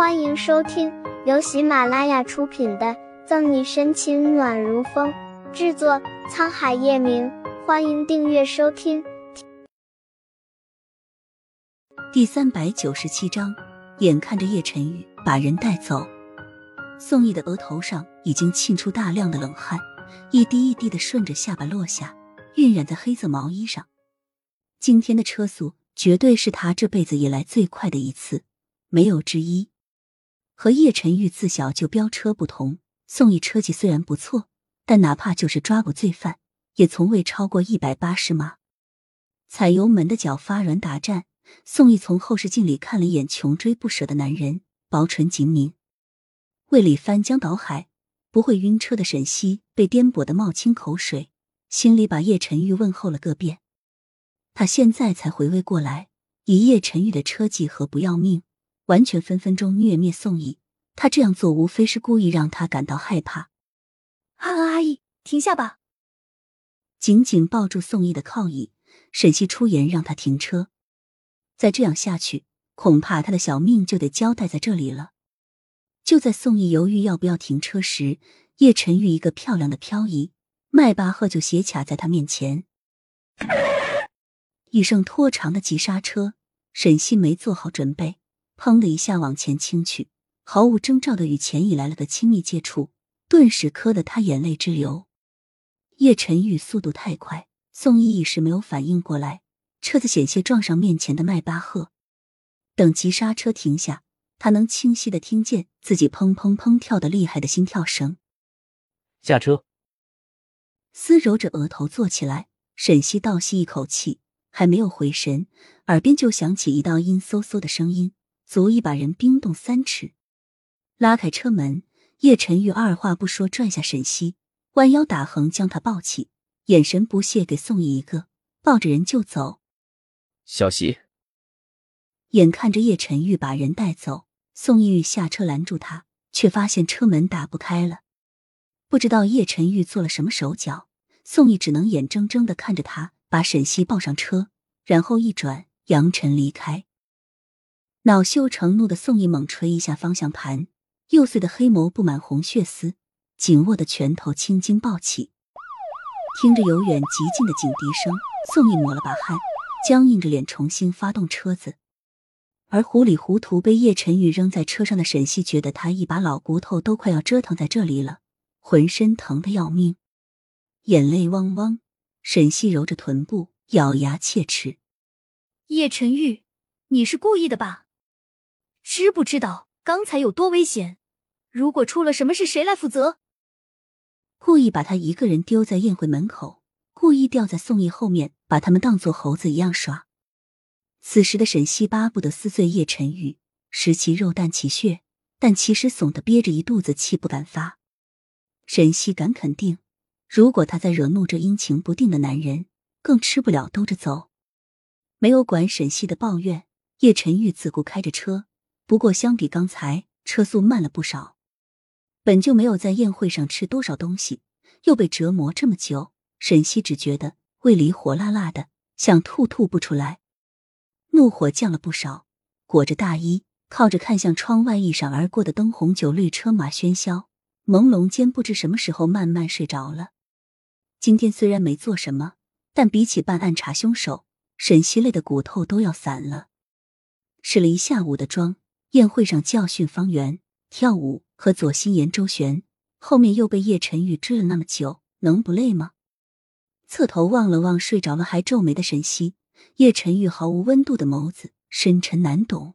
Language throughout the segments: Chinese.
欢迎收听由喜马拉雅出品的《赠你深情暖如风》，制作沧海夜明。欢迎订阅收听。第三百九十七章，眼看着叶晨玉把人带走，宋毅的额头上已经沁出大量的冷汗，一滴一滴的顺着下巴落下，晕染在黑色毛衣上。今天的车速绝对是他这辈子以来最快的一次，没有之一。和叶晨玉自小就飙车不同，宋毅车技虽然不错，但哪怕就是抓捕罪犯，也从未超过一百八十码。踩油门的脚发软打颤，宋毅从后视镜里看了一眼穷追不舍的男人，薄唇紧抿，胃里翻江倒海。不会晕车的沈西被颠簸的冒清口水，心里把叶晨玉问候了个遍。他现在才回味过来，以叶晨玉的车技和不要命。完全分分钟虐灭宋毅，他这样做无非是故意让他感到害怕。阿恩阿姨，停下吧！紧紧抱住宋毅的靠椅，沈西出言让他停车。再这样下去，恐怕他的小命就得交代在这里了。就在宋毅犹豫要不要停车时，叶晨玉一个漂亮的漂移，迈巴赫就斜卡在他面前，一声拖长的急刹车。沈西没做好准备。砰的一下往前倾去，毫无征兆的与钱乙来了个亲密接触，顿时磕得他眼泪直流。叶晨玉速度太快，宋毅一时没有反应过来，车子险些撞上面前的迈巴赫。等急刹车停下，他能清晰的听见自己砰砰砰跳的厉害的心跳声。下车。丝揉着额头坐起来，沈西倒吸一口气，还没有回神，耳边就响起一道阴嗖嗖的声音。足以把人冰冻三尺。拉开车门，叶晨玉二话不说拽下沈西，弯腰打横将他抱起，眼神不屑给宋毅一个，抱着人就走。小西，眼看着叶晨玉把人带走，宋毅下车拦住他，却发现车门打不开了。不知道叶晨玉做了什么手脚，宋毅只能眼睁睁的看着他把沈西抱上车，然后一转扬尘离开。恼羞成怒的宋毅猛捶一下方向盘，幼碎的黑眸布满红血丝，紧握的拳头青筋暴起。听着由远及近的警笛声，宋毅抹了把汗，僵硬着脸重新发动车子。而糊里糊涂被叶晨宇扔在车上的沈西，觉得他一把老骨头都快要折腾在这里了，浑身疼得要命，眼泪汪汪。沈西揉着臀部，咬牙切齿：“叶晨玉，你是故意的吧？”知不知道刚才有多危险？如果出了什么事，谁来负责？故意把他一个人丢在宴会门口，故意吊在宋毅后面，把他们当做猴子一样耍。此时的沈西巴不得撕碎叶晨玉，食其肉，啖其血，但其实怂的憋着一肚子气不敢发。沈西敢肯定，如果他再惹怒这阴晴不定的男人，更吃不了兜着走。没有管沈西的抱怨，叶晨玉自顾开着车。不过，相比刚才，车速慢了不少。本就没有在宴会上吃多少东西，又被折磨这么久，沈西只觉得胃里火辣辣的，想吐吐不出来，怒火降了不少。裹着大衣，靠着看向窗外一闪而过的灯红酒绿车马喧嚣，朦胧间不知什么时候慢慢睡着了。今天虽然没做什么，但比起办案查凶手，沈西累的骨头都要散了。试了一下午的妆。宴会上教训方圆、跳舞和左心言、周旋，后面又被叶晨玉追了那么久，能不累吗？侧头望了望睡着了还皱眉的沈西，叶晨玉毫无温度的眸子深沉难懂。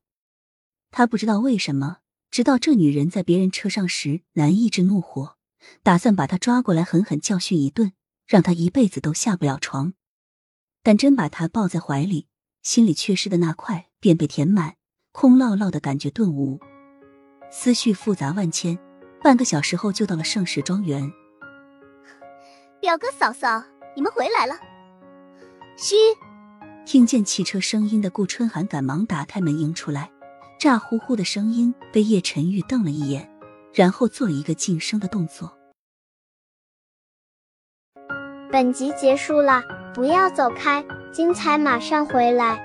他不知道为什么，直到这女人在别人车上时难抑制怒火，打算把她抓过来狠狠教训一顿，让她一辈子都下不了床。但真把她抱在怀里，心里缺失的那块便被填满。空落落的感觉顿无，思绪复杂万千。半个小时后就到了盛世庄园。表哥嫂嫂，你们回来了。嘘！听见汽车声音的顾春寒赶忙打开门迎出来，咋呼呼的声音被叶晨玉瞪了一眼，然后做了一个噤声的动作。本集结束了，不要走开，精彩马上回来。